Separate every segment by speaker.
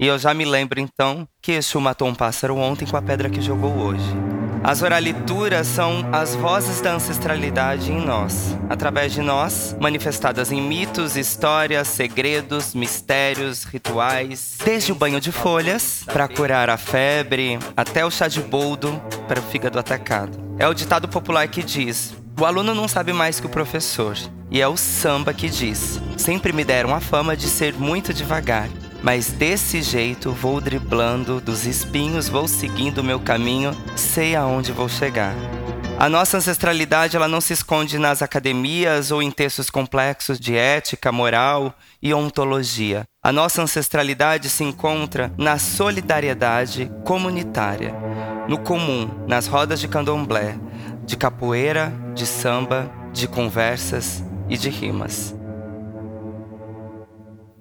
Speaker 1: E eu já me lembro então que Exu matou um pássaro ontem com a pedra que jogou hoje. As oralituras são as vozes da ancestralidade em nós, através de nós, manifestadas em mitos, histórias, segredos, mistérios, rituais, desde o banho de folhas para curar a febre, até o chá de boldo para o fígado atacado. É o ditado popular que diz: o aluno não sabe mais que o professor. E é o samba que diz: sempre me deram a fama de ser muito devagar. Mas desse jeito vou driblando dos espinhos, vou seguindo o meu caminho, sei aonde vou chegar. A nossa ancestralidade ela não se esconde nas academias ou em textos complexos de ética, moral e ontologia. A nossa ancestralidade se encontra na solidariedade comunitária, no comum, nas rodas de candomblé, de capoeira, de samba, de conversas e de rimas.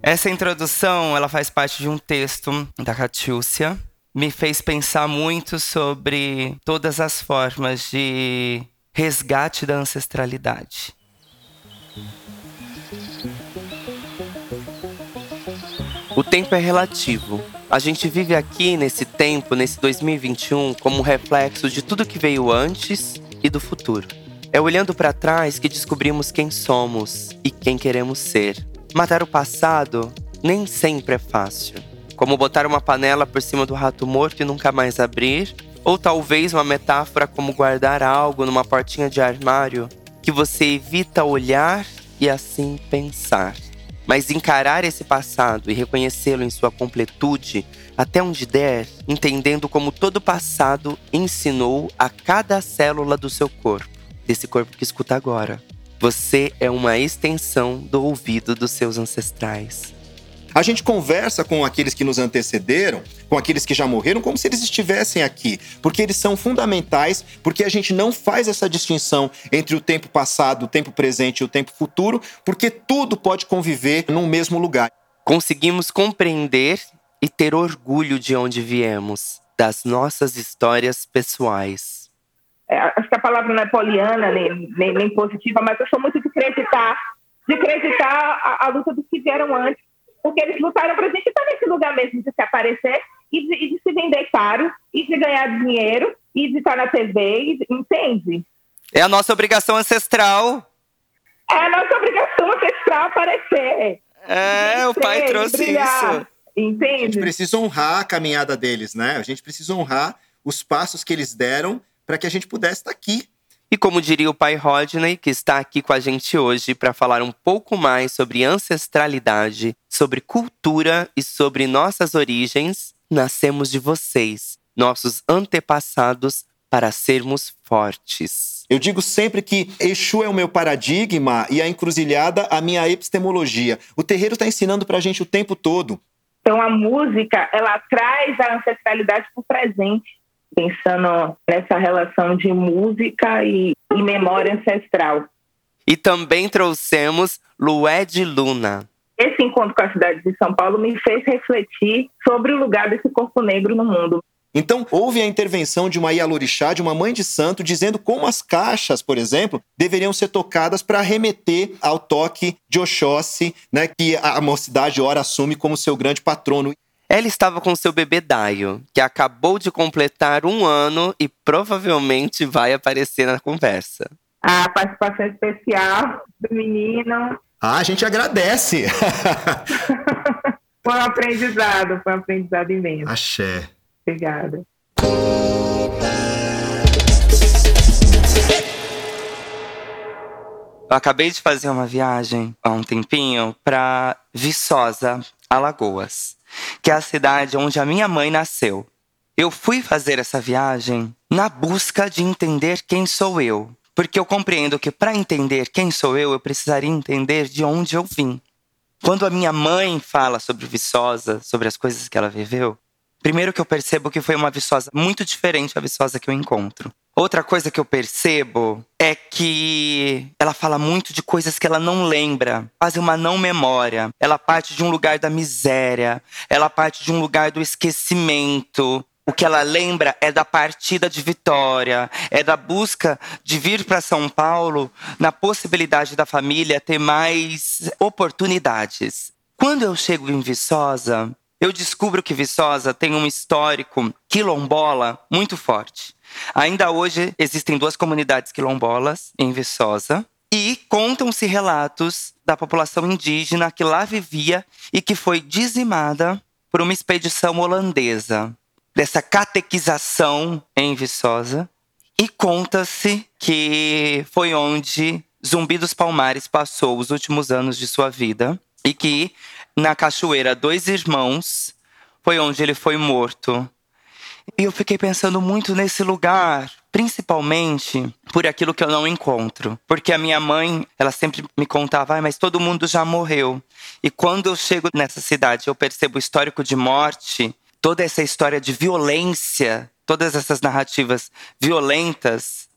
Speaker 1: Essa introdução, ela faz parte de um texto da Catiúcia. Me fez pensar muito sobre todas as formas de resgate da ancestralidade. O tempo é relativo. A gente vive aqui nesse tempo, nesse 2021, como reflexo de tudo que veio antes e do futuro. É olhando para trás que descobrimos quem somos e quem queremos ser. Matar o passado nem sempre é fácil. Como botar uma panela por cima do rato morto e nunca mais abrir, ou talvez uma metáfora como guardar algo numa portinha de armário que você evita olhar e assim pensar. Mas encarar esse passado e reconhecê-lo em sua completude, até onde der, entendendo como todo passado ensinou a cada célula do seu corpo, desse corpo que escuta agora. Você é uma extensão do ouvido dos seus ancestrais.
Speaker 2: A gente conversa com aqueles que nos antecederam, com aqueles que já morreram, como se eles estivessem aqui, porque eles são fundamentais, porque a gente não faz essa distinção entre o tempo passado, o tempo presente e o tempo futuro, porque tudo pode conviver num mesmo lugar.
Speaker 1: Conseguimos compreender e ter orgulho de onde viemos, das nossas histórias pessoais
Speaker 3: acho que a palavra não é poliana nem, nem, nem, positiva, mas eu sou muito de acreditar, de acreditar a, a luta dos que vieram antes, porque eles lutaram para a gente estar nesse lugar mesmo de se aparecer e de, e de, se vender caro e de ganhar dinheiro e de estar na TV, entende?
Speaker 1: É a nossa obrigação ancestral.
Speaker 3: É a nossa obrigação ancestral aparecer.
Speaker 1: É, o pai trouxe brilhar, isso.
Speaker 3: Entende? A
Speaker 2: gente precisa honrar a caminhada deles, né? A gente precisa honrar os passos que eles deram para que a gente pudesse estar aqui.
Speaker 1: E como diria o pai Rodney, que está aqui com a gente hoje para falar um pouco mais sobre ancestralidade, sobre cultura e sobre nossas origens, nascemos de vocês, nossos antepassados, para sermos fortes.
Speaker 2: Eu digo sempre que Exu é o meu paradigma e a encruzilhada a minha epistemologia. O terreiro está ensinando para a gente o tempo todo.
Speaker 3: Então a música, ela traz a ancestralidade para o presente pensando nessa relação de música e, e memória ancestral.
Speaker 1: E também trouxemos Lué de Luna.
Speaker 3: Esse encontro com a cidade de São Paulo me fez refletir sobre o lugar desse corpo negro no mundo.
Speaker 2: Então, houve a intervenção de uma Ialorixá, de uma mãe de santo, dizendo como as caixas, por exemplo, deveriam ser tocadas para remeter ao toque de Oxóssi, né, que a mocidade ora assume como seu grande patrono.
Speaker 1: Ela estava com seu bebê Daio, que acabou de completar um ano e provavelmente vai aparecer na conversa.
Speaker 3: A participação especial do menino.
Speaker 2: Ah, a gente agradece.
Speaker 3: foi um aprendizado, foi um aprendizado imenso.
Speaker 2: Axé.
Speaker 3: Obrigada.
Speaker 1: Eu acabei de fazer uma viagem há um tempinho para Viçosa, Alagoas que é a cidade onde a minha mãe nasceu. Eu fui fazer essa viagem na busca de entender quem sou eu, porque eu compreendo que para entender quem sou eu, eu precisaria entender de onde eu vim. Quando a minha mãe fala sobre Viçosa, sobre as coisas que ela viveu, primeiro que eu percebo que foi uma Viçosa muito diferente da Viçosa que eu encontro. Outra coisa que eu percebo é que ela fala muito de coisas que ela não lembra, quase uma não memória. Ela parte de um lugar da miséria, ela parte de um lugar do esquecimento. O que ela lembra é da partida de Vitória, é da busca de vir para São Paulo na possibilidade da família ter mais oportunidades. Quando eu chego em Viçosa, eu descubro que Viçosa tem um histórico quilombola muito forte. Ainda hoje existem duas comunidades quilombolas em Viçosa e contam-se relatos da população indígena que lá vivia e que foi dizimada por uma expedição holandesa. Dessa catequização em Viçosa. E conta-se que foi onde Zumbi dos Palmares passou os últimos anos de sua vida e que na cachoeira Dois Irmãos foi onde ele foi morto. E eu fiquei pensando muito nesse lugar, principalmente por aquilo que eu não encontro. Porque a minha mãe, ela sempre me contava, ah, mas todo mundo já morreu. E quando eu chego nessa cidade, eu percebo o histórico de morte, toda essa história de violência, todas essas narrativas violentas,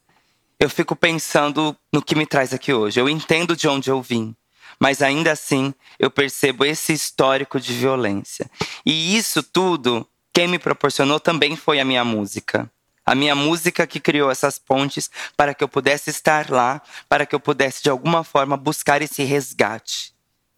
Speaker 1: eu fico pensando no que me traz aqui hoje. Eu entendo de onde eu vim mas ainda assim eu percebo esse histórico de violência. E isso tudo, quem me proporcionou também foi a minha música. A minha música que criou essas pontes para que eu pudesse estar lá, para que eu pudesse de alguma forma buscar esse resgate.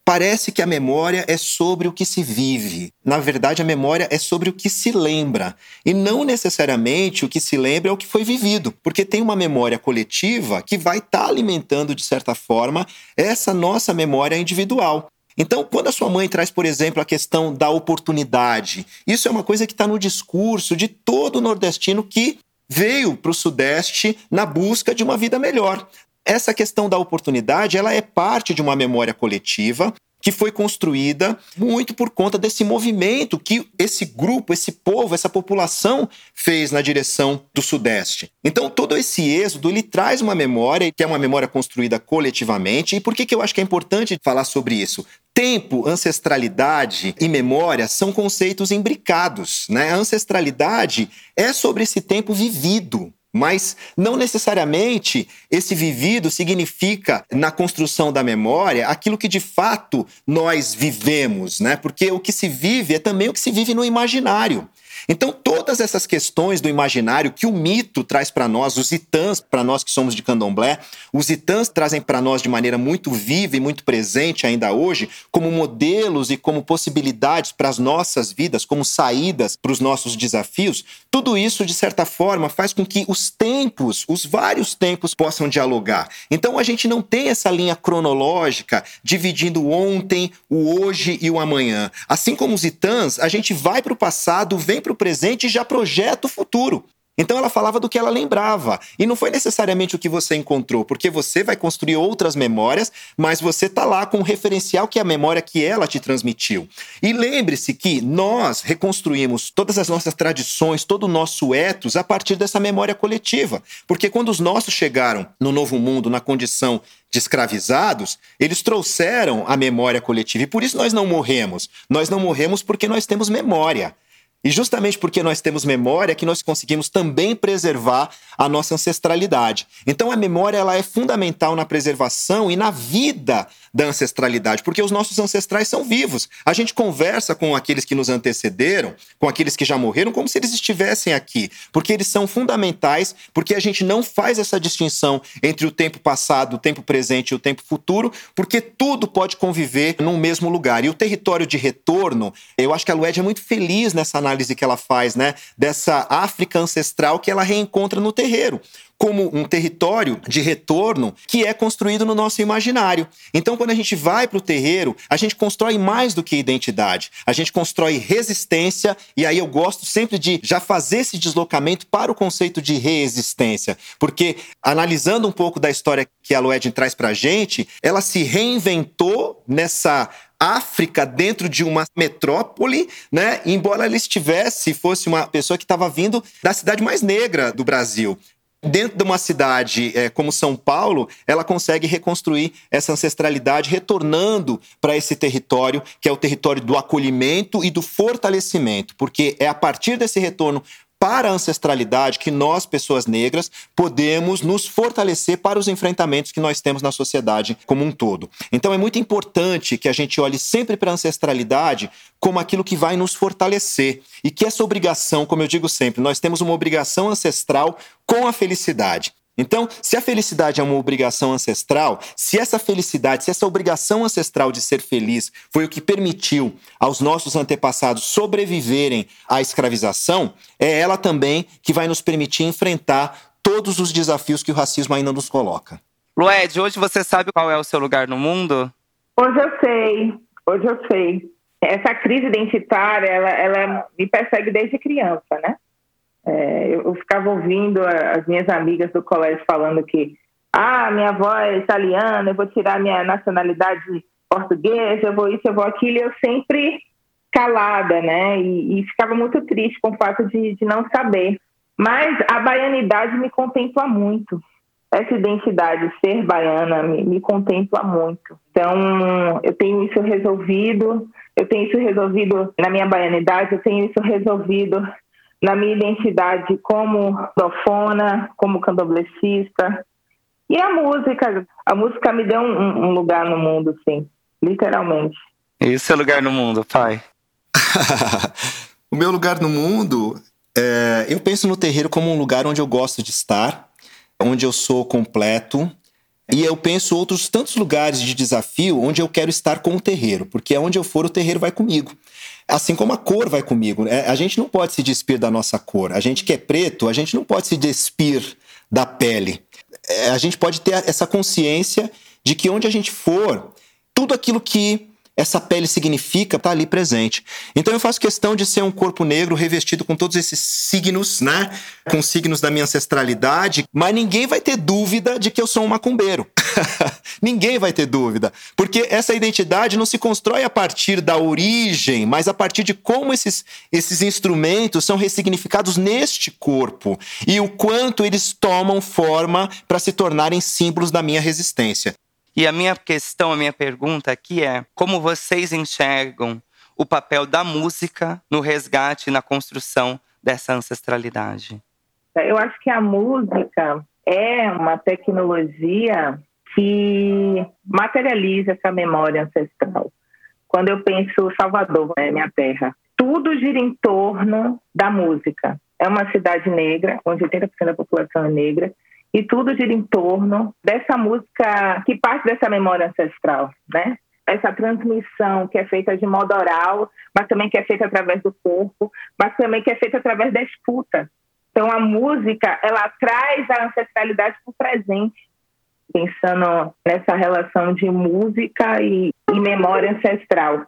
Speaker 2: Parece que a memória é sobre o que se vive. Na verdade, a memória é sobre o que se lembra. E não necessariamente o que se lembra é o que foi vivido. Porque tem uma memória coletiva que vai estar tá alimentando, de certa forma, essa nossa memória individual. Então, quando a sua mãe traz, por exemplo, a questão da oportunidade, isso é uma coisa que está no discurso de todo nordestino que veio para o Sudeste na busca de uma vida melhor. Essa questão da oportunidade, ela é parte de uma memória coletiva que foi construída muito por conta desse movimento que esse grupo, esse povo, essa população fez na direção do Sudeste. Então, todo esse êxodo, ele traz uma memória, que é uma memória construída coletivamente. E por que, que eu acho que é importante falar sobre isso? Tempo, ancestralidade e memória são conceitos imbricados. Né? A ancestralidade é sobre esse tempo vivido. Mas não necessariamente esse vivido significa, na construção da memória, aquilo que de fato nós vivemos, né? Porque o que se vive é também o que se vive no imaginário. Então, todas essas questões do imaginário que o mito traz para nós, os itãs, para nós que somos de candomblé, os itãs trazem para nós de maneira muito viva e muito presente ainda hoje, como modelos e como possibilidades para as nossas vidas, como saídas para os nossos desafios, tudo isso, de certa forma, faz com que os tempos, os vários tempos, possam dialogar. Então, a gente não tem essa linha cronológica dividindo o ontem, o hoje e o amanhã. Assim como os itãs, a gente vai para o passado, vem para o presente e já projeta o futuro. Então ela falava do que ela lembrava. E não foi necessariamente o que você encontrou, porque você vai construir outras memórias, mas você tá lá com um referencial que é a memória que ela te transmitiu. E lembre-se que nós reconstruímos todas as nossas tradições, todo o nosso ethos a partir dessa memória coletiva. Porque quando os nossos chegaram no novo mundo, na condição de escravizados, eles trouxeram a memória coletiva. E por isso nós não morremos. Nós não morremos porque nós temos memória. E justamente porque nós temos memória que nós conseguimos também preservar a nossa ancestralidade. Então a memória ela é fundamental na preservação e na vida da ancestralidade, porque os nossos ancestrais são vivos. A gente conversa com aqueles que nos antecederam, com aqueles que já morreram, como se eles estivessem aqui, porque eles são fundamentais, porque a gente não faz essa distinção entre o tempo passado, o tempo presente e o tempo futuro, porque tudo pode conviver num mesmo lugar. E o território de retorno, eu acho que a Lued é muito feliz nessa análise que ela faz, né, dessa África ancestral que ela reencontra no terreiro como um território de retorno que é construído no nosso imaginário. Então, quando a gente vai para o terreiro, a gente constrói mais do que identidade. A gente constrói resistência, e aí eu gosto sempre de já fazer esse deslocamento para o conceito de resistência, porque analisando um pouco da história que a Loedin traz para a gente, ela se reinventou nessa África dentro de uma metrópole, né? Embora ela estivesse, fosse uma pessoa que estava vindo da cidade mais negra do Brasil dentro de uma cidade é, como São Paulo, ela consegue reconstruir essa ancestralidade, retornando para esse território, que é o território do acolhimento e do fortalecimento, porque é a partir desse retorno para a ancestralidade que nós, pessoas negras, podemos nos fortalecer para os enfrentamentos que nós temos na sociedade como um todo. Então é muito importante que a gente olhe sempre para a ancestralidade como aquilo que vai nos fortalecer e que essa obrigação, como eu digo sempre, nós temos uma obrigação ancestral com a felicidade. Então, se a felicidade é uma obrigação ancestral, se essa felicidade, se essa obrigação ancestral de ser feliz foi o que permitiu aos nossos antepassados sobreviverem à escravização, é ela também que vai nos permitir enfrentar todos os desafios que o racismo ainda nos coloca.
Speaker 1: Lued, hoje você sabe qual é o seu lugar no mundo?
Speaker 3: Hoje eu sei, hoje eu sei. Essa crise identitária, ela, ela me persegue desde criança, né? É, eu ficava ouvindo as minhas amigas do colégio falando que ah, minha avó é italiana, eu vou tirar minha nacionalidade portuguesa, eu vou isso, eu vou aquilo, e eu sempre calada, né? E, e ficava muito triste com o fato de, de não saber. Mas a baianidade me contempla muito. Essa identidade, ser baiana, me, me contempla muito. Então, eu tenho isso resolvido, eu tenho isso resolvido na minha baianidade, eu tenho isso resolvido na minha identidade como profona, como candomblessista. E a música, a música me deu um, um lugar no mundo, sim, literalmente.
Speaker 1: E o seu lugar no mundo, pai?
Speaker 2: o meu lugar no mundo, é, eu penso no terreiro como um lugar onde eu gosto de estar, onde eu sou completo, e eu penso outros tantos lugares de desafio onde eu quero estar com o terreiro, porque é onde eu for, o terreiro vai comigo. Assim como a cor vai comigo. É, a gente não pode se despir da nossa cor. A gente que é preto, a gente não pode se despir da pele. É, a gente pode ter essa consciência de que onde a gente for, tudo aquilo que essa pele significa está ali presente. Então eu faço questão de ser um corpo negro revestido com todos esses signos, né? Com signos da minha ancestralidade, mas ninguém vai ter dúvida de que eu sou um macumbeiro. ninguém vai ter dúvida, porque essa identidade não se constrói a partir da origem, mas a partir de como esses, esses instrumentos são ressignificados neste corpo e o quanto eles tomam forma para se tornarem símbolos da minha resistência.
Speaker 1: E a minha questão, a minha pergunta aqui é: como vocês enxergam o papel da música no resgate e na construção dessa ancestralidade?
Speaker 3: Eu acho que a música é uma tecnologia que materializa essa memória ancestral. Quando eu penso Salvador, né, minha terra, tudo gira em torno da música. É uma cidade negra, onde 80% da população é negra, e tudo gira em torno dessa música que parte dessa memória ancestral, né? Essa transmissão que é feita de modo oral, mas também que é feita através do corpo, mas também que é feita através da escuta. Então a música, ela traz a ancestralidade para o presente, pensando nessa relação de música e, e memória ancestral.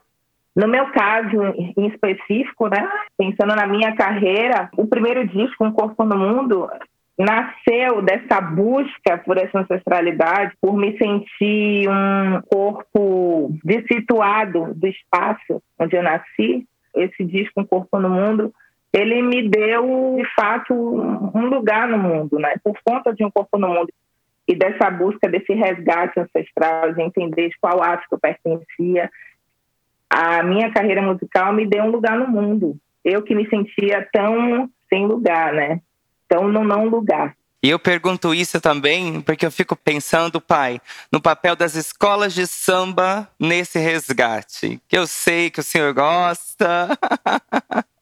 Speaker 3: No meu caso em específico, né, pensando na minha carreira, o primeiro disco, Um Corpo no Mundo, nasceu dessa busca por essa ancestralidade, por me sentir um corpo dissituado do espaço onde eu nasci. Esse disco, Um Corpo no Mundo, ele me deu, de fato, um lugar no mundo, né? Por conta de Um Corpo no Mundo e dessa busca, desse resgate ancestral, de entender qual astro eu pertencia, a minha carreira musical me deu um lugar no mundo. Eu que me sentia tão sem lugar, né? Então, não é um lugar.
Speaker 1: E eu pergunto isso também porque eu fico pensando, pai, no papel das escolas de samba nesse resgate. Que eu sei que o senhor gosta.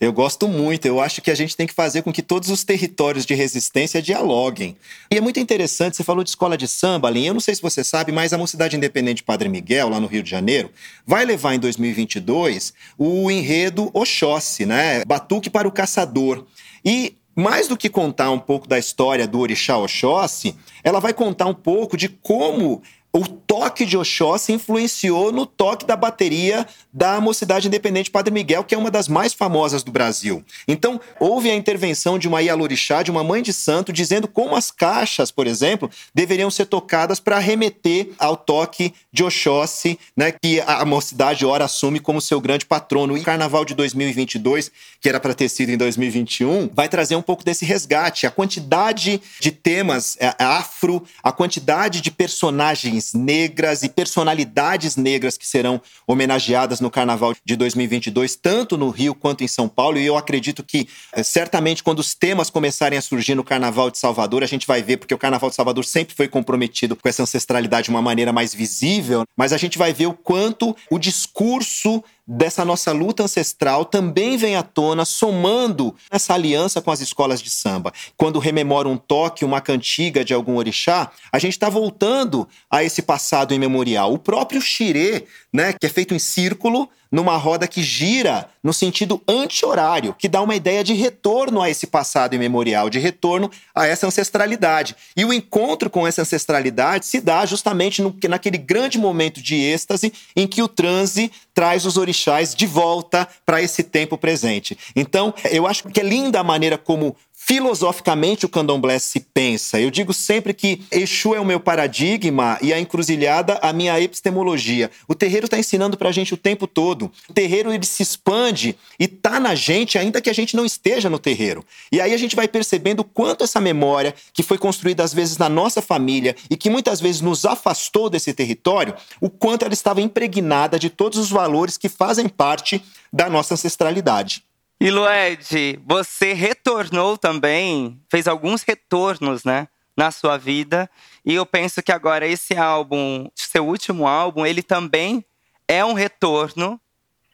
Speaker 2: Eu gosto muito, eu acho que a gente tem que fazer com que todos os territórios de resistência dialoguem. E é muito interessante, você falou de escola de samba, Aline, eu não sei se você sabe, mas a Mocidade Independente Padre Miguel, lá no Rio de Janeiro, vai levar em 2022 o enredo Oxóssi, né? Batuque para o Caçador. E mais do que contar um pouco da história do Orixá Oxóssi, ela vai contar um pouco de como o toque de Oxóssi influenciou no toque da bateria da Mocidade Independente Padre Miguel, que é uma das mais famosas do Brasil. Então, houve a intervenção de uma Ialorixá, de uma mãe de santo, dizendo como as caixas, por exemplo, deveriam ser tocadas para remeter ao toque de Oxóssi, né, que a Mocidade ora assume como seu grande patrono. E o Carnaval de 2022, que era para ter sido em 2021, vai trazer um pouco desse resgate. A quantidade de temas é, afro, a quantidade de personagens personagens negras e personalidades negras que serão homenageadas no Carnaval de 2022, tanto no Rio quanto em São Paulo. E eu acredito que, eh, certamente, quando os temas começarem a surgir no Carnaval de Salvador, a gente vai ver, porque o Carnaval de Salvador sempre foi comprometido com essa ancestralidade de uma maneira mais visível, mas a gente vai ver o quanto o discurso dessa nossa luta ancestral também vem à tona, somando essa aliança com as escolas de samba. Quando rememora um toque, uma cantiga de algum orixá, a gente está voltando a esse passado imemorial. O próprio xirê, né, que é feito em círculo, numa roda que gira no sentido anti-horário, que dá uma ideia de retorno a esse passado imemorial, de retorno a essa ancestralidade. E o encontro com essa ancestralidade se dá justamente no, naquele grande momento de êxtase em que o transe traz os orixás de volta para esse tempo presente. Então, eu acho que é linda a maneira como filosoficamente o candomblé se pensa. Eu digo sempre que Exu é o meu paradigma e a encruzilhada a minha epistemologia. O terreiro está ensinando para a gente o tempo todo. O terreiro ele se expande e está na gente ainda que a gente não esteja no terreiro. E aí a gente vai percebendo quanto essa memória que foi construída às vezes na nossa família e que muitas vezes nos afastou desse território, o quanto ela estava impregnada de todos os valores que fazem parte da nossa ancestralidade.
Speaker 1: E Lued, você retornou também, fez alguns retornos, né, na sua vida. E eu penso que agora esse álbum, seu último álbum, ele também é um retorno.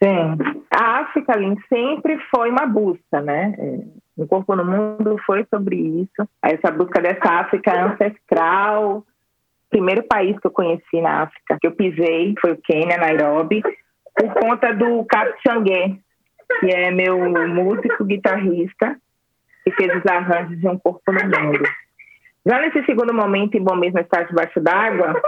Speaker 3: Sim. A África, Lin, sempre foi uma busca, né? O Corpo no Mundo foi sobre isso. Essa busca dessa África ancestral. Primeiro país que eu conheci na África, que eu pisei, foi o Quênia, Nairobi, por conta do Cap Xangue, que é meu músico guitarrista, que fez os arranjos de Um Corpo no Mundo. Já nesse segundo momento, em Bom Mesmo Estar Debaixo d'Água,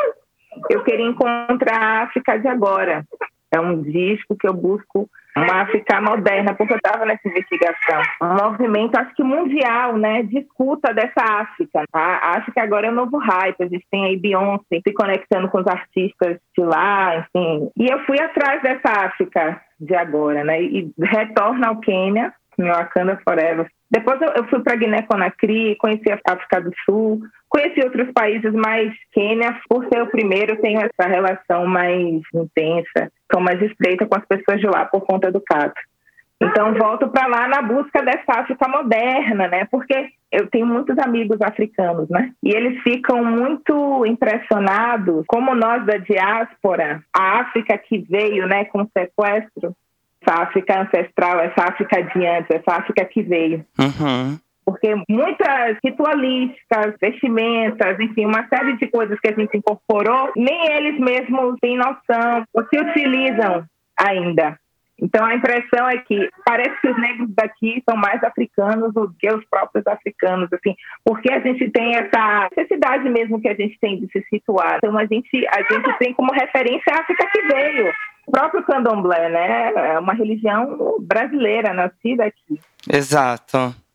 Speaker 3: eu queria encontrar a África de agora. É um disco que eu busco uma África moderna, porque eu estava nessa investigação. Um movimento, acho que mundial, né, de escuta dessa África. A África agora é um novo hype, a gente tem aí Beyoncé se conectando com os artistas de lá, enfim. E eu fui atrás dessa África de agora, né, e retorno ao Quênia, meu Wakanda Forever. Depois eu, fui para Guiné-Conakry, conheci a África do Sul, conheci outros países, mas Quênia, por ser o primeiro, tenho essa relação mais intensa, sou mais estreita com as pessoas de lá por conta do cato. Então volto para lá na busca dessa África moderna, né? Porque eu tenho muitos amigos africanos, né? E eles ficam muito impressionados como nós da diáspora, a África que veio, né, com sequestro, essa África ancestral, essa África de antes, essa África que veio.
Speaker 1: Uhum.
Speaker 3: Porque muitas ritualísticas, vestimentas, enfim, uma série de coisas que a gente incorporou, nem eles mesmos têm noção ou se utilizam ainda. Então a impressão é que parece que os negros daqui são mais africanos do que os próprios africanos, assim, porque a gente tem essa necessidade mesmo que a gente tem de se situar. Então a gente a gente tem como referência a África que veio. O próprio candomblé, né? É uma religião brasileira, nascida aqui.
Speaker 1: Exato.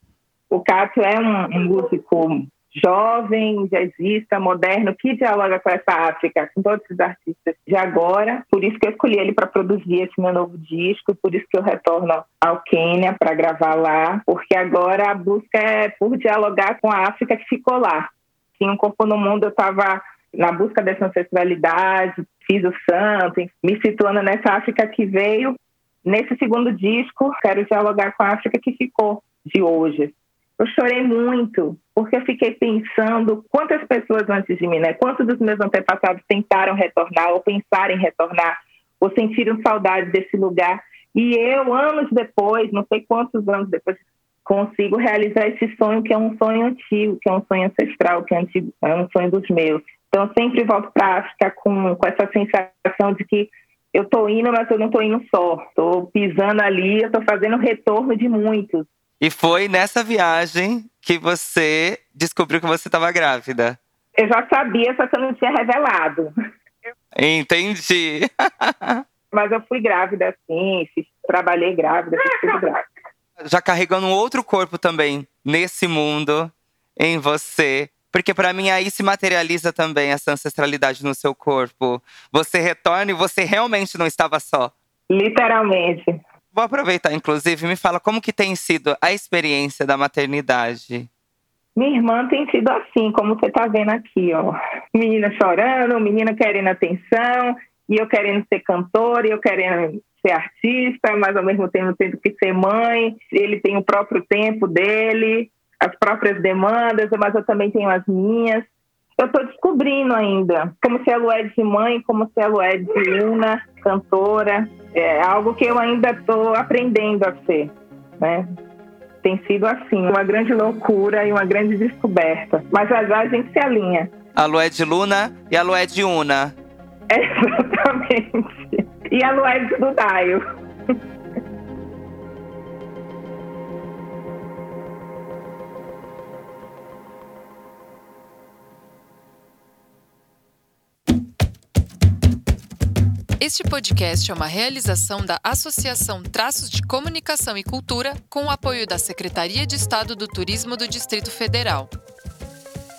Speaker 3: O Cássio é um, um músico jovem, jazzista, moderno, que dialoga com essa África, com todos esses artistas de agora. Por isso que eu escolhi ele para produzir esse meu novo disco, por isso que eu retorno ao Quênia para gravar lá, porque agora a busca é por dialogar com a África que ficou lá. Tinha um corpo no mundo, eu estava na busca dessa ancestralidade, fiz o santo, me situando nessa África que veio. Nesse segundo disco, quero dialogar com a África que ficou de hoje. Eu chorei muito, porque eu fiquei pensando quantas pessoas antes de mim, né? Quantos dos meus antepassados tentaram retornar, ou pensaram em retornar, ou sentiram saudade desse lugar. E eu, anos depois, não sei quantos anos depois, consigo realizar esse sonho que é um sonho antigo, que é um sonho ancestral, que é, antigo, é um sonho dos meus. Então, eu sempre volto para a África com, com essa sensação de que eu estou indo, mas eu não estou indo só. Estou pisando ali, eu estou fazendo retorno de muitos.
Speaker 1: E foi nessa viagem que você descobriu que você estava grávida.
Speaker 3: Eu já sabia, só que eu não tinha revelado.
Speaker 1: Entendi.
Speaker 3: Mas eu fui grávida, sim, trabalhei grávida, fiz tudo grávida.
Speaker 1: Já carregando um outro corpo também nesse mundo, em você. Porque para mim aí se materializa também essa ancestralidade no seu corpo. Você retorna e você realmente não estava só.
Speaker 3: Literalmente.
Speaker 1: Vou aproveitar, inclusive, me fala como que tem sido a experiência da maternidade.
Speaker 3: Minha irmã tem sido assim, como você está vendo aqui, ó. Menina chorando, menina querendo atenção, e eu querendo ser cantora, e eu querendo ser artista, mas ao mesmo tempo tendo que ser mãe. Ele tem o próprio tempo dele, as próprias demandas, mas eu também tenho as minhas. Eu estou descobrindo ainda como ser a Lued mãe, como ser a Lued Luna, cantora. É algo que eu ainda estou aprendendo a ser, né? Tem sido assim, uma grande loucura e uma grande descoberta. Mas já já a gente se alinha.
Speaker 1: A Lued Luna e a Lued Una.
Speaker 3: Exatamente. E a Lued do Daio.
Speaker 4: Este podcast é uma realização da Associação Traços de Comunicação e Cultura, com o apoio da Secretaria de Estado do Turismo do Distrito Federal.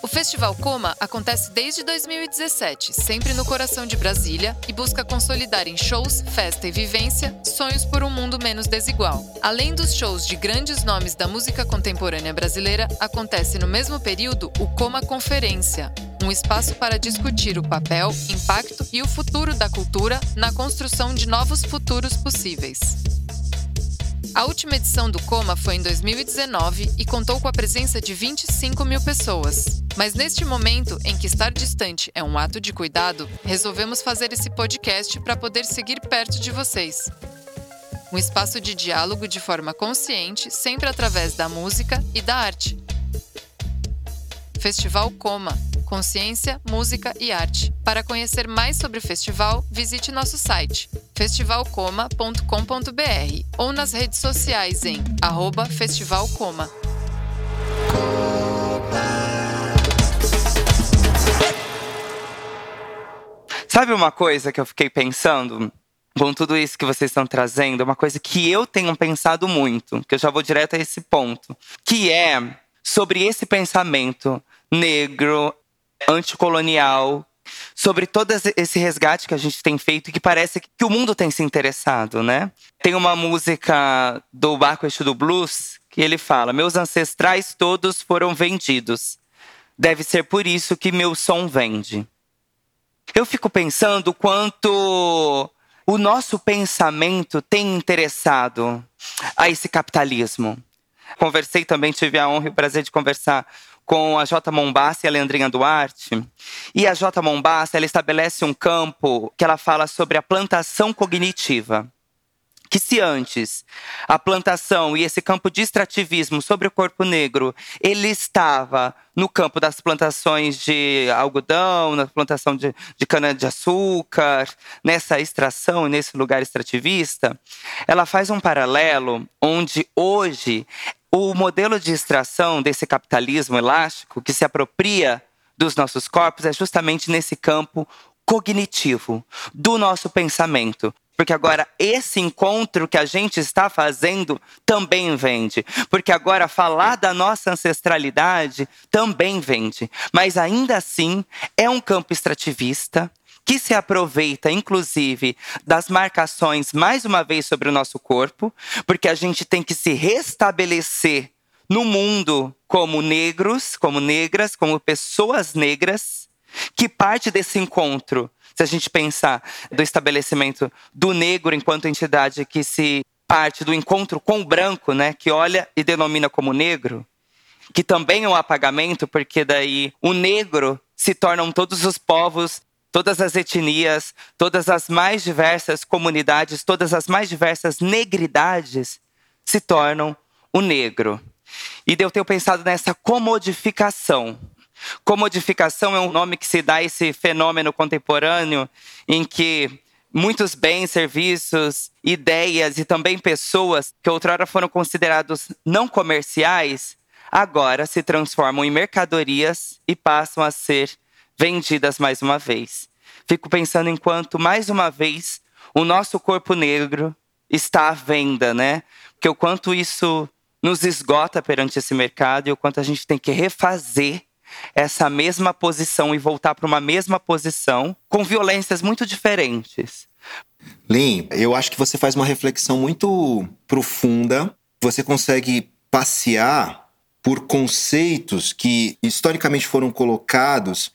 Speaker 4: O Festival Coma acontece desde 2017, sempre no coração de Brasília, e busca consolidar em shows, festa e vivência sonhos por um mundo menos desigual. Além dos shows de grandes nomes da música contemporânea brasileira, acontece no mesmo período o Coma Conferência, um espaço para discutir o papel, impacto e o futuro da cultura na construção de novos futuros possíveis. A última edição do Coma foi em 2019 e contou com a presença de 25 mil pessoas. Mas neste momento, em que estar distante é um ato de cuidado, resolvemos fazer esse podcast para poder seguir perto de vocês. Um espaço de diálogo de forma consciente, sempre através da música e da arte. Festival Coma Consciência, Música e Arte. Para conhecer mais sobre o festival, visite nosso site festivalcoma.com.br ou nas redes sociais em festivalcoma.
Speaker 1: Sabe uma coisa que eu fiquei pensando? Com tudo isso que vocês estão trazendo, uma coisa que eu tenho pensado muito, que eu já vou direto a esse ponto, que é sobre esse pensamento negro, anticolonial, sobre todo esse resgate que a gente tem feito e que parece que o mundo tem se interessado, né? Tem uma música do Barco Eixo do Blues que ele fala: Meus ancestrais todos foram vendidos. Deve ser por isso que meu som vende. Eu fico pensando quanto o nosso pensamento tem interessado a esse capitalismo. Conversei também, tive a honra e o prazer de conversar com a J. Mombassa e a Leandrinha Duarte. E a J. Mombassa, ela estabelece um campo que ela fala sobre a plantação cognitiva. Que se antes a plantação e esse campo de extrativismo sobre o corpo negro, ele estava no campo das plantações de algodão, na plantação de, de cana-de-açúcar, nessa extração, nesse lugar extrativista, ela faz um paralelo onde hoje o modelo de extração desse capitalismo elástico que se apropria dos nossos corpos é justamente nesse campo cognitivo do nosso pensamento. Porque agora esse encontro que a gente está fazendo também vende. Porque agora falar da nossa ancestralidade também vende. Mas ainda assim é um campo extrativista, que se aproveita, inclusive, das marcações, mais uma vez, sobre o nosso corpo, porque a gente tem que se restabelecer no mundo como negros, como negras, como pessoas negras, que parte desse encontro, se a gente pensar do estabelecimento do negro enquanto entidade que se parte do encontro com o branco, né, que olha e denomina como negro, que também é um apagamento, porque daí o negro se tornam todos os povos todas as etnias, todas as mais diversas comunidades, todas as mais diversas negridades se tornam o negro. E eu tenho pensado nessa comodificação. Comodificação é um nome que se dá a esse fenômeno contemporâneo em que muitos bens, serviços, ideias e também pessoas que outrora foram considerados não comerciais, agora se transformam em mercadorias e passam a ser vendidas mais uma vez. Fico pensando enquanto, mais uma vez, o nosso corpo negro está à venda, né? Porque o quanto isso nos esgota perante esse mercado e o quanto a gente tem que refazer essa mesma posição e voltar para uma mesma posição com violências muito diferentes.
Speaker 2: Lin, eu acho que você faz uma reflexão muito profunda. Você consegue passear por conceitos que historicamente foram colocados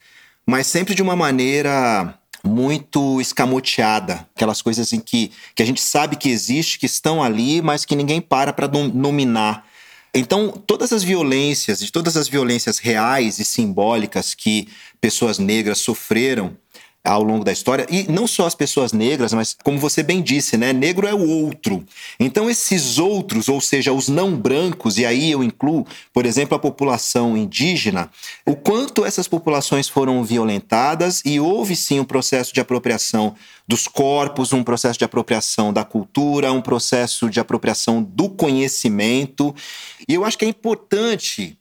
Speaker 2: mas sempre de uma maneira muito escamoteada, aquelas coisas em que, que a gente sabe que existe, que estão ali, mas que ninguém para para nominar. Então, todas as violências, de todas as violências reais e simbólicas que pessoas negras sofreram ao longo da história, e não só as pessoas negras, mas como você bem disse, né, negro é o outro. Então esses outros, ou seja, os não brancos, e aí eu incluo, por exemplo, a população indígena, o quanto essas populações foram violentadas e houve sim um processo de apropriação dos corpos, um processo de apropriação da cultura, um processo de apropriação do conhecimento. E eu acho que é importante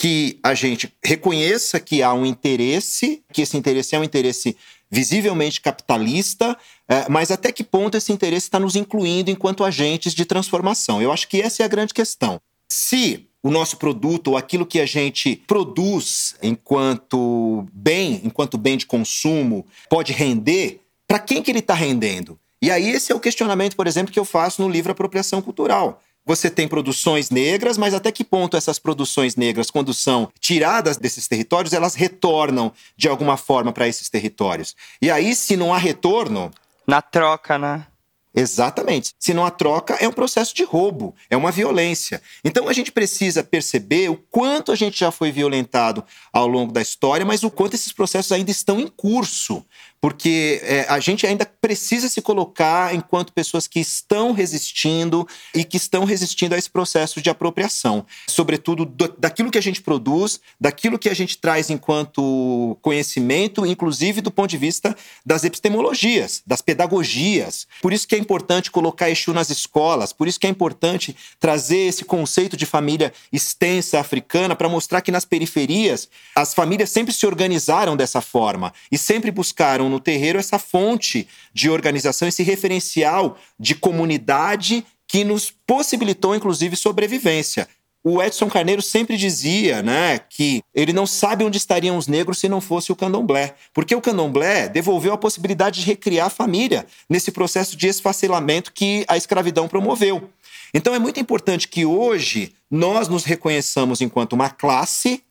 Speaker 2: que a gente reconheça que há um interesse, que esse interesse é um interesse visivelmente capitalista, é, mas até que ponto esse interesse está nos incluindo enquanto agentes de transformação? Eu acho que essa é a grande questão. Se o nosso produto ou aquilo que a gente produz enquanto bem, enquanto bem de consumo, pode render, para quem que ele está rendendo? E aí esse é o questionamento, por exemplo, que eu faço no livro Apropriação Cultural. Você tem produções negras, mas até que ponto essas produções negras, quando são tiradas desses territórios, elas retornam de alguma forma para esses territórios? E aí, se não há retorno.
Speaker 1: Na troca, né?
Speaker 2: Exatamente. Se não há troca, é um processo de roubo, é uma violência. Então a gente precisa perceber o quanto a gente já foi violentado ao longo da história, mas o quanto esses processos ainda estão em curso porque é, a gente ainda precisa se colocar enquanto pessoas que estão resistindo e que estão resistindo a esse processo de apropriação, sobretudo do, daquilo que a gente produz, daquilo que a gente traz enquanto conhecimento, inclusive do ponto de vista das epistemologias, das pedagogias. Por isso que é importante colocar Exu nas escolas, por isso que é importante trazer esse conceito de família extensa africana para mostrar que nas periferias as famílias sempre se organizaram dessa forma e sempre buscaram no terreiro essa fonte de organização, esse referencial de comunidade que nos possibilitou, inclusive, sobrevivência. O Edson Carneiro sempre dizia né, que ele não sabe onde estariam os negros se não fosse o candomblé. Porque o candomblé devolveu a possibilidade de recriar a família nesse processo de esfacelamento que a escravidão promoveu. Então é muito importante que hoje nós nos reconheçamos enquanto uma classe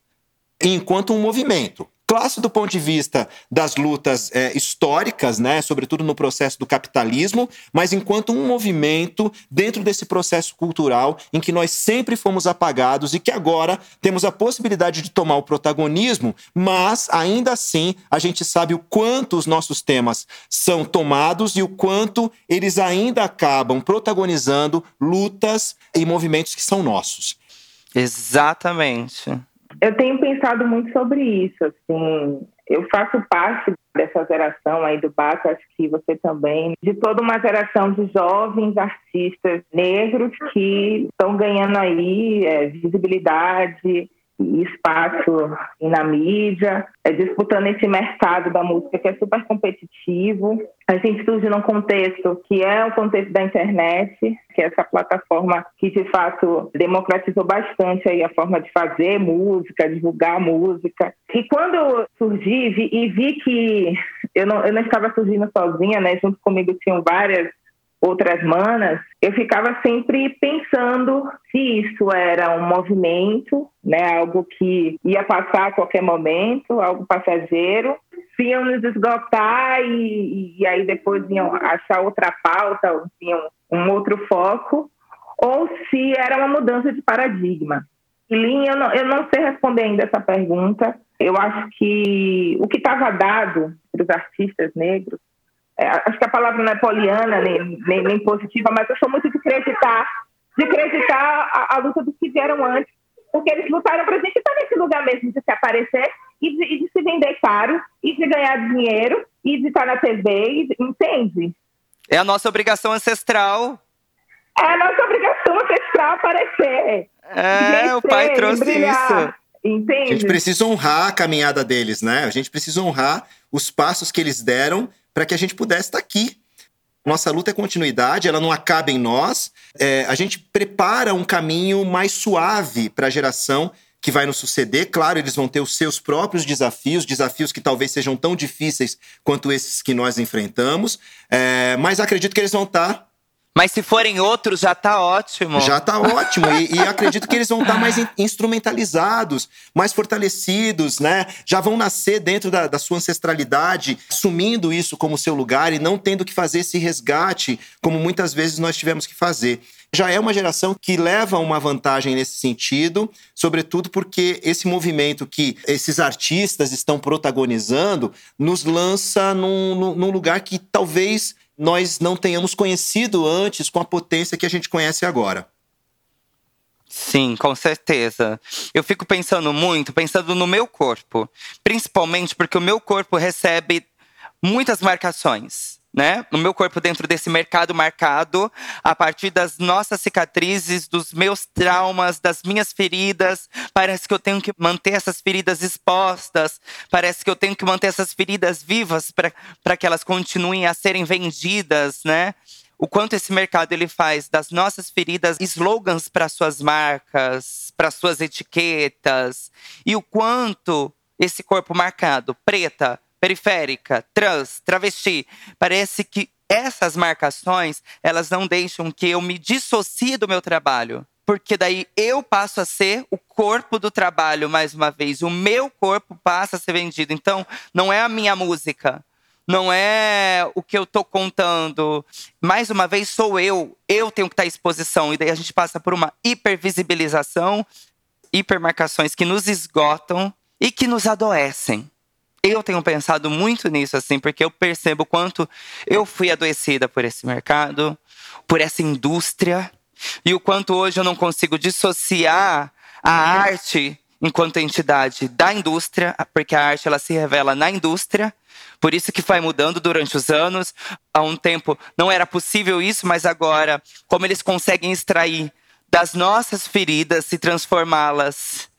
Speaker 2: e enquanto um movimento classe do ponto de vista das lutas é, históricas, né, sobretudo no processo do capitalismo, mas enquanto um movimento dentro desse processo cultural em que nós sempre fomos apagados e que agora temos a possibilidade de tomar o protagonismo, mas ainda assim a gente sabe o quanto os nossos temas são tomados e o quanto eles ainda acabam protagonizando lutas e movimentos que são nossos.
Speaker 1: Exatamente.
Speaker 3: Eu tenho pensado muito sobre isso, assim, eu faço parte dessa geração aí do BAC, acho que você também, de toda uma geração de jovens artistas negros que estão ganhando aí é, visibilidade, espaço na mídia, é, disputando esse mercado da música que é super competitivo. A gente surge num contexto que é o contexto da internet, que é essa plataforma que de fato democratizou bastante aí a forma de fazer música, divulgar música. E quando eu surgi e vi que eu não, eu não estava surgindo sozinha, né? Junto comigo tinham várias outras manas, eu ficava sempre pensando se isso era um movimento, né, algo que ia passar a qualquer momento, algo passageiro, se iam nos esgotar e, e aí depois iam achar outra pauta, ou tinham um outro foco, ou se era uma mudança de paradigma. Lin, eu não, eu não sei responder ainda essa pergunta. Eu acho que o que estava dado para os artistas negros acho que a palavra não é poliana nem, nem, nem, positiva, mas eu sou muito de acreditar, de acreditar a, a luta dos que vieram antes, porque eles lutaram para a gente estar nesse lugar mesmo de se aparecer e de, e de, se vender caro e de ganhar dinheiro e de estar na TV, entende?
Speaker 1: É a nossa obrigação ancestral.
Speaker 3: É a nossa obrigação ancestral aparecer.
Speaker 1: É, o pai trouxe brilhar. isso.
Speaker 3: Entende?
Speaker 2: A gente precisa honrar a caminhada deles, né? A gente precisa honrar os passos que eles deram para que a gente pudesse estar aqui. Nossa luta é continuidade, ela não acaba em nós. É, a gente prepara um caminho mais suave para a geração que vai nos suceder. Claro, eles vão ter os seus próprios desafios, desafios que talvez sejam tão difíceis quanto esses que nós enfrentamos, é, mas acredito que eles vão estar
Speaker 1: mas se forem outros, já tá ótimo.
Speaker 2: Já tá ótimo. E, e acredito que eles vão estar tá mais instrumentalizados, mais fortalecidos, né? Já vão nascer dentro da, da, sua ancestralidade, assumindo isso como seu lugar e não tendo que fazer esse resgate, como muitas vezes nós tivemos que fazer. já é uma geração que leva uma vantagem nesse sentido, sobretudo porque esse movimento que esses artistas estão protagonizando nos lança num, num lugar que talvez nós não tenhamos conhecido antes com a potência que a gente conhece agora.
Speaker 1: Sim, com certeza. Eu fico pensando muito, pensando no meu corpo, principalmente porque o meu corpo recebe muitas marcações né? No meu corpo, dentro desse mercado marcado, a partir das nossas cicatrizes, dos meus traumas, das minhas feridas. Parece que eu tenho que manter essas feridas expostas, parece que eu tenho que manter essas feridas vivas para que elas continuem a serem vendidas, né? O quanto esse mercado ele faz das nossas feridas slogans para suas marcas, para suas etiquetas, e o quanto esse corpo marcado, preta, periférica, trans, travesti. Parece que essas marcações, elas não deixam que eu me dissocie do meu trabalho. Porque daí eu passo a ser o corpo do trabalho mais uma vez. O meu corpo passa a ser vendido. Então, não é a minha música. Não é o que eu tô contando. Mais uma vez, sou eu. Eu tenho que estar em exposição. E daí a gente passa por uma hipervisibilização, hipermarcações que nos esgotam e que nos adoecem. Eu tenho pensado muito nisso, assim, porque eu percebo quanto eu fui adoecida por esse mercado, por essa indústria, e o quanto hoje eu não consigo dissociar a arte enquanto entidade da indústria, porque a arte ela se revela na indústria. Por isso que foi mudando durante os anos. Há um tempo não era possível isso, mas agora, como eles conseguem extrair das nossas feridas e transformá-las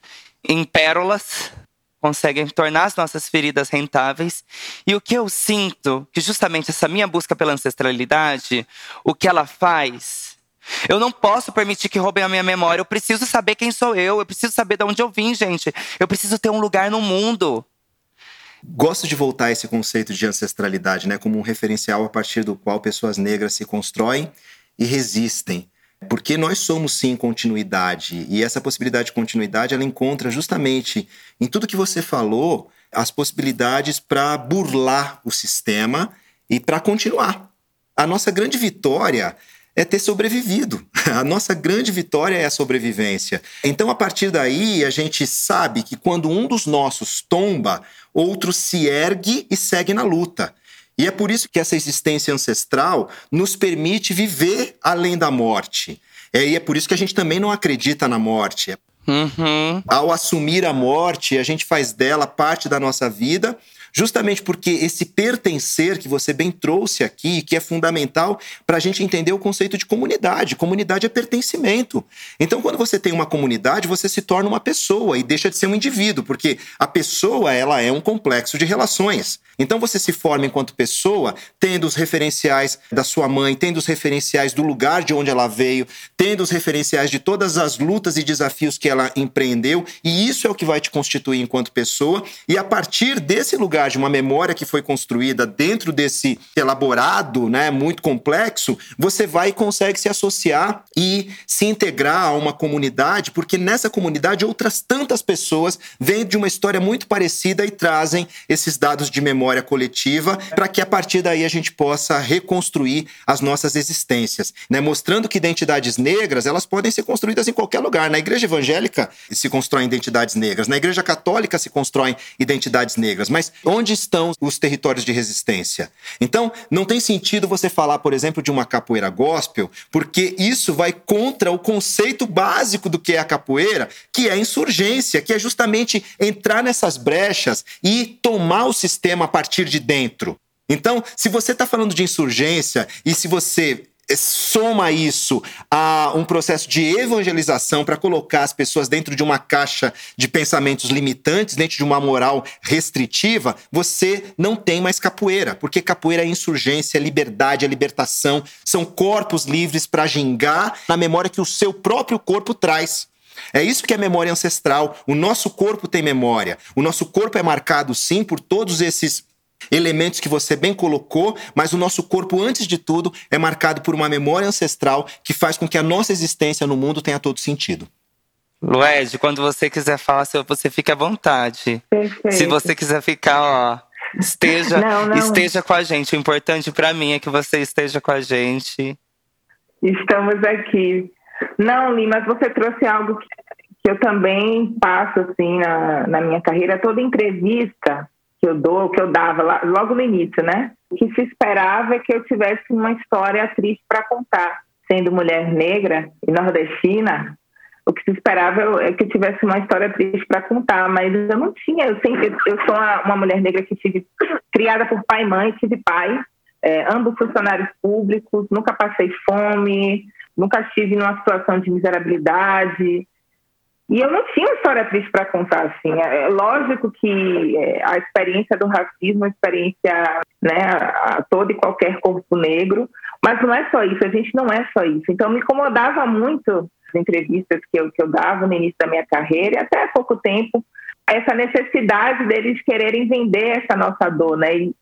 Speaker 1: em pérolas, conseguem tornar as nossas feridas rentáveis. E o que eu sinto, que justamente essa minha busca pela ancestralidade, o que ela faz, eu não posso permitir que roubem a minha memória. Eu preciso saber quem sou eu, eu preciso saber de onde eu vim, gente. Eu preciso ter um lugar no mundo.
Speaker 2: Gosto de voltar a esse conceito de ancestralidade, né, como um referencial a partir do qual pessoas negras se constroem e resistem porque nós somos sim continuidade e essa possibilidade de continuidade ela encontra justamente em tudo que você falou as possibilidades para burlar o sistema e para continuar. A nossa grande vitória é ter sobrevivido. A nossa grande vitória é a sobrevivência. Então, a partir daí, a gente sabe que quando um dos nossos tomba, outro se ergue e segue na luta. E é por isso que essa existência ancestral nos permite viver além da morte. É, e é por isso que a gente também não acredita na morte.
Speaker 1: Uhum.
Speaker 2: Ao assumir a morte, a gente faz dela parte da nossa vida Justamente porque esse pertencer que você bem trouxe aqui, que é fundamental para a gente entender o conceito de comunidade. Comunidade é pertencimento. Então, quando você tem uma comunidade, você se torna uma pessoa e deixa de ser um indivíduo, porque a pessoa ela é um complexo de relações. Então, você se forma enquanto pessoa, tendo os referenciais da sua mãe, tendo os referenciais do lugar de onde ela veio, tendo os referenciais de todas as lutas e desafios que ela empreendeu, e isso é o que vai te constituir enquanto pessoa. E a partir desse lugar de uma memória que foi construída dentro desse elaborado, né, muito complexo, você vai e consegue se associar e se integrar a uma comunidade, porque nessa comunidade outras tantas pessoas vêm de uma história muito parecida e trazem esses dados de memória coletiva para que a partir daí a gente possa reconstruir as nossas existências, né, mostrando que identidades negras elas podem ser construídas em qualquer lugar. Na igreja evangélica se constroem identidades negras, na igreja católica se constroem identidades negras, mas onde estão os territórios de resistência. Então, não tem sentido você falar, por exemplo, de uma capoeira gospel, porque isso vai contra o conceito básico do que é a capoeira, que é a insurgência, que é justamente entrar nessas brechas e tomar o sistema a partir de dentro. Então, se você está falando de insurgência e se você soma isso a um processo de evangelização para colocar as pessoas dentro de uma caixa de pensamentos limitantes, dentro de uma moral restritiva, você não tem mais capoeira, porque capoeira é insurgência, é liberdade, é libertação, são corpos livres para gingar na memória que o seu próprio corpo traz. É isso que é memória ancestral. O nosso corpo tem memória. O nosso corpo é marcado, sim, por todos esses elementos que você bem colocou, mas o nosso corpo, antes de tudo, é marcado por uma memória ancestral que faz com que a nossa existência no mundo tenha todo sentido.
Speaker 1: Lued, quando você quiser falar, você fica à vontade.
Speaker 3: Perfeito.
Speaker 1: Se você quiser ficar, ó, esteja,
Speaker 3: Não, não.
Speaker 1: esteja com a gente. O importante para mim é que você esteja com a gente.
Speaker 3: Estamos aqui. Não, Lima, você trouxe algo que, que eu também passo assim na, na minha carreira. Toda entrevista que eu dou, que eu dava lá, logo no início, né? O que se esperava é que eu tivesse uma história triste para contar. Sendo mulher negra e nordestina, o que se esperava é que eu tivesse uma história triste para contar, mas eu não tinha. Eu, sempre, eu sou uma, uma mulher negra que tive criada por pai e mãe, tive pai, é, ambos funcionários públicos, nunca passei fome, nunca estive numa situação de miserabilidade. E eu não tinha história triste para contar, assim. É, é lógico que é, a experiência do racismo, a experiência, né, a todo e qualquer corpo negro, mas não é só isso, a gente não é só isso. Então me incomodava muito as entrevistas que eu, que eu dava no início da minha carreira, e até há pouco tempo, essa necessidade deles quererem vender essa nossa dor, né? E,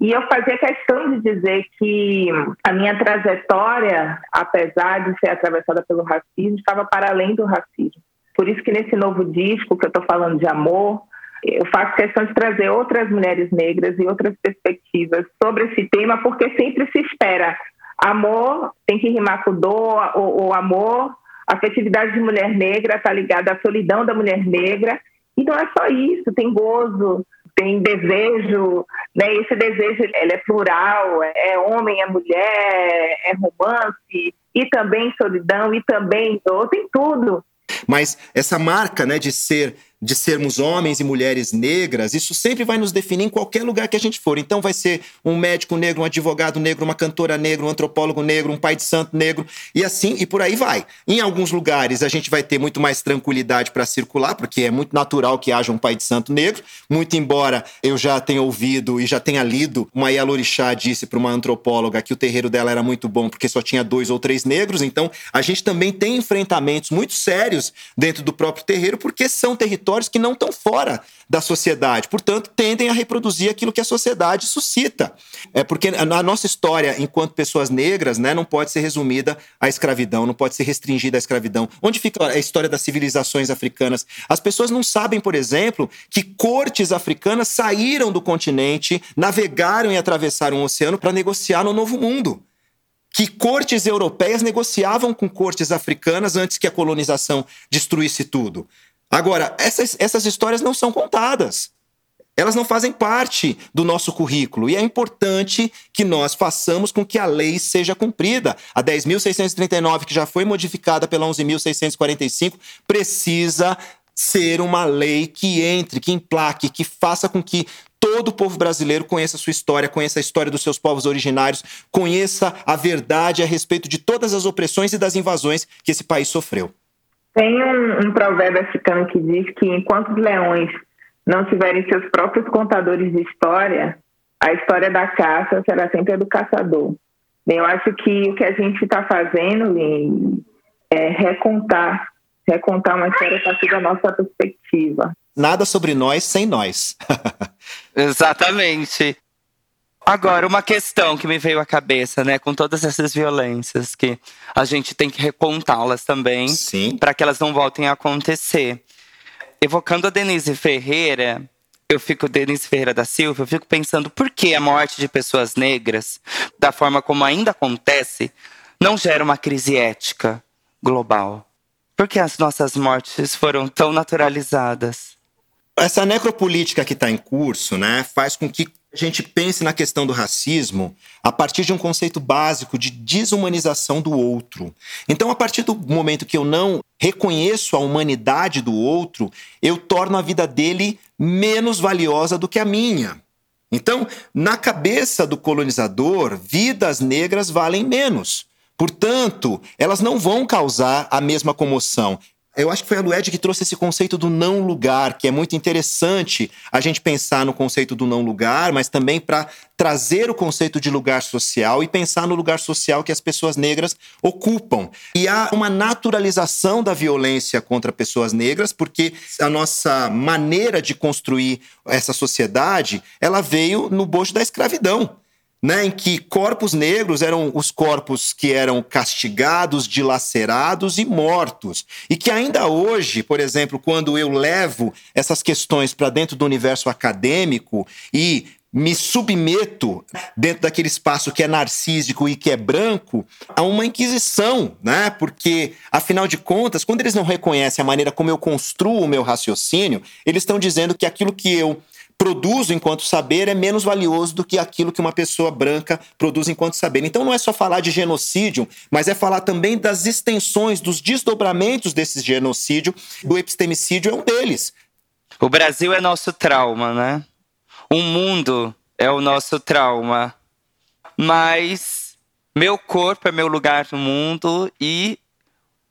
Speaker 3: e eu fazia questão de dizer que a minha trajetória, apesar de ser atravessada pelo racismo, estava para além do racismo. Por isso que nesse novo disco que eu estou falando de amor, eu faço questão de trazer outras mulheres negras e outras perspectivas sobre esse tema, porque sempre se espera amor tem que rimar com dor, ou, ou amor, a afetividade de mulher negra está ligada à solidão da mulher negra, e não é só isso, tem gozo, tem desejo, né? Esse desejo ele é plural, é homem, é mulher, é romance, e também solidão, e também dor, tem tudo.
Speaker 2: Mas essa marca, né, de ser de sermos homens e mulheres negras, isso sempre vai nos definir em qualquer lugar que a gente for. Então vai ser um médico negro, um advogado negro, uma cantora negra, um antropólogo negro, um pai de santo negro e assim e por aí vai. Em alguns lugares a gente vai ter muito mais tranquilidade para circular, porque é muito natural que haja um pai de santo negro, muito embora eu já tenha ouvido e já tenha lido uma Yalorixá disse para uma antropóloga que o terreiro dela era muito bom porque só tinha dois ou três negros, então a gente também tem enfrentamentos muito sérios dentro do próprio terreiro porque são territórios territórios que não estão fora da sociedade, portanto, tendem a reproduzir aquilo que a sociedade suscita. É porque a nossa história, enquanto pessoas negras, né, não pode ser resumida à escravidão, não pode ser restringida à escravidão. Onde fica a história das civilizações africanas? As pessoas não sabem, por exemplo, que cortes africanas saíram do continente, navegaram e atravessaram o oceano para negociar no Novo Mundo que cortes europeias negociavam com cortes africanas antes que a colonização destruísse tudo. Agora, essas, essas histórias não são contadas. Elas não fazem parte do nosso currículo e é importante que nós façamos com que a lei seja cumprida. A 10.639, que já foi modificada pela 11.645, precisa ser uma lei que entre, que emplaque, que faça com que todo o povo brasileiro conheça a sua história, conheça a história dos seus povos originários, conheça a verdade a respeito de todas as opressões e das invasões que esse país sofreu.
Speaker 3: Tem um, um provérbio africano que diz que enquanto os leões não tiverem seus próprios contadores de história, a história da caça será sempre a do caçador. Eu acho que o que a gente está fazendo, Lin, é recontar, recontar uma história a partir da nossa perspectiva.
Speaker 2: Nada sobre nós sem nós.
Speaker 1: Exatamente. Agora, uma questão que me veio à cabeça, né, com todas essas violências, que a gente tem que recontá-las também, para que elas não voltem a acontecer. Evocando a Denise Ferreira, eu fico, Denise Ferreira da Silva, eu fico pensando por que a morte de pessoas negras, da forma como ainda acontece, não gera uma crise ética global? Por que as nossas mortes foram tão naturalizadas?
Speaker 2: Essa necropolítica que está em curso, né, faz com que a gente pense na questão do racismo a partir de um conceito básico de desumanização do outro. Então, a partir do momento que eu não reconheço a humanidade do outro, eu torno a vida dele menos valiosa do que a minha. Então, na cabeça do colonizador, vidas negras valem menos. Portanto, elas não vão causar a mesma comoção. Eu acho que foi a Lued que trouxe esse conceito do não lugar, que é muito interessante a gente pensar no conceito do não lugar, mas também para trazer o conceito de lugar social e pensar no lugar social que as pessoas negras ocupam. E há uma naturalização da violência contra pessoas negras, porque a nossa maneira de construir essa sociedade, ela veio no bojo da escravidão né, em que corpos negros eram os corpos que eram castigados, dilacerados e mortos. E que ainda hoje, por exemplo, quando eu levo essas questões para dentro do universo acadêmico e me submeto dentro daquele espaço que é narcísico e que é branco a uma inquisição, né? Porque afinal de contas, quando eles não reconhecem a maneira como eu construo o meu raciocínio, eles estão dizendo que aquilo que eu produzo enquanto saber é menos valioso do que aquilo que uma pessoa branca produz enquanto saber. Então não é só falar de genocídio, mas é falar também das extensões, dos desdobramentos desse genocídio. O epistemicídio é um deles.
Speaker 1: O Brasil é nosso trauma, né? O mundo é o nosso trauma. Mas meu corpo é meu lugar no mundo e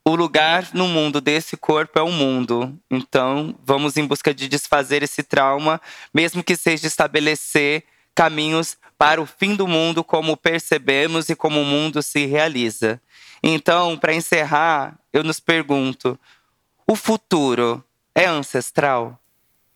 Speaker 1: o lugar no mundo desse corpo é o mundo. Então, vamos em busca de desfazer esse trauma, mesmo que seja estabelecer caminhos para o fim do mundo, como percebemos e como o mundo se realiza. Então, para encerrar, eu nos pergunto: o futuro é ancestral?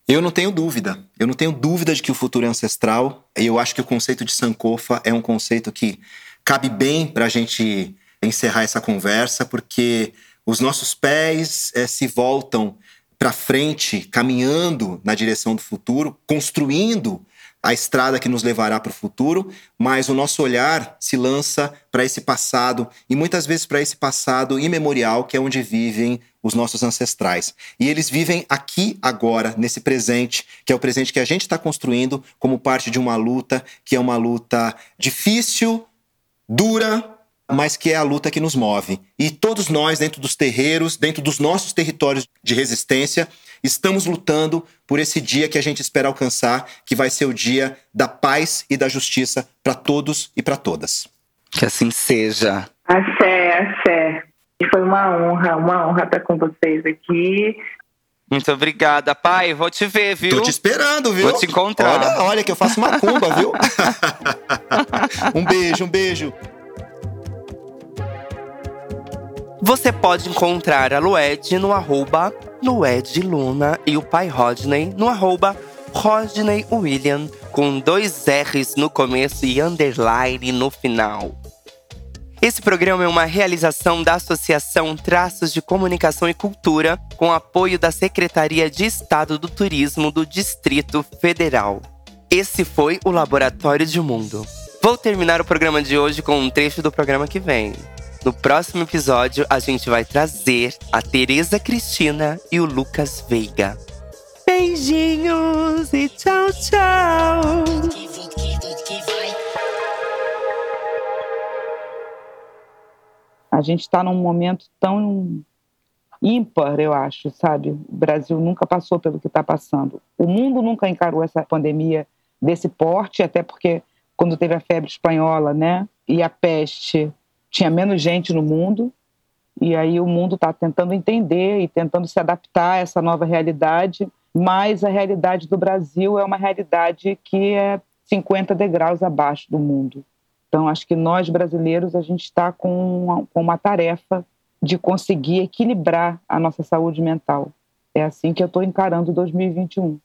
Speaker 2: Eu não tenho dúvida. Eu não tenho dúvida de que o futuro é ancestral. E eu acho que o conceito de Sankofa é um conceito que cabe bem para a gente encerrar essa conversa, porque os nossos pés é, se voltam para frente, caminhando na direção do futuro, construindo a estrada que nos levará para o futuro, mas o nosso olhar se lança para esse passado e muitas vezes para esse passado imemorial que é onde vivem os nossos ancestrais. E eles vivem aqui, agora, nesse presente, que é o presente que a gente está construindo como parte de uma luta que é uma luta difícil, dura, mas que é a luta que nos move. E todos nós, dentro dos terreiros, dentro dos nossos territórios de resistência, estamos lutando por esse dia que a gente espera alcançar, que vai ser o dia da paz e da justiça para todos e para todas.
Speaker 1: Que assim seja.
Speaker 3: Axé, axé. Foi uma honra, uma honra estar com vocês aqui.
Speaker 1: Muito obrigada, pai. Vou te ver, viu?
Speaker 2: Tô te esperando, viu?
Speaker 1: Vou te encontrar.
Speaker 2: Olha, olha que eu faço uma cumba, viu? um beijo, um beijo.
Speaker 1: Você pode encontrar a Lued no arroba Luna e o pai Rodney no arroba Rodney William, com dois R's no começo e underline no final. Esse programa é uma realização da Associação Traços de Comunicação e Cultura, com apoio da Secretaria de Estado do Turismo do Distrito Federal. Esse foi o Laboratório de Mundo. Vou terminar o programa de hoje com um trecho do programa que vem. No próximo episódio, a gente vai trazer a Tereza Cristina e o Lucas Veiga. Beijinhos e tchau, tchau!
Speaker 5: A gente está num momento tão ímpar, eu acho, sabe? O Brasil nunca passou pelo que está passando. O mundo nunca encarou essa pandemia desse porte, até porque quando teve a febre espanhola, né, e a peste, tinha menos gente no mundo, e aí o mundo está tentando entender e tentando se adaptar a essa nova realidade, mas a realidade do Brasil é uma realidade que é 50 degraus abaixo do mundo. Então, acho que nós brasileiros, a gente está com uma, com uma tarefa de conseguir equilibrar a nossa saúde mental. É assim que eu estou encarando 2021.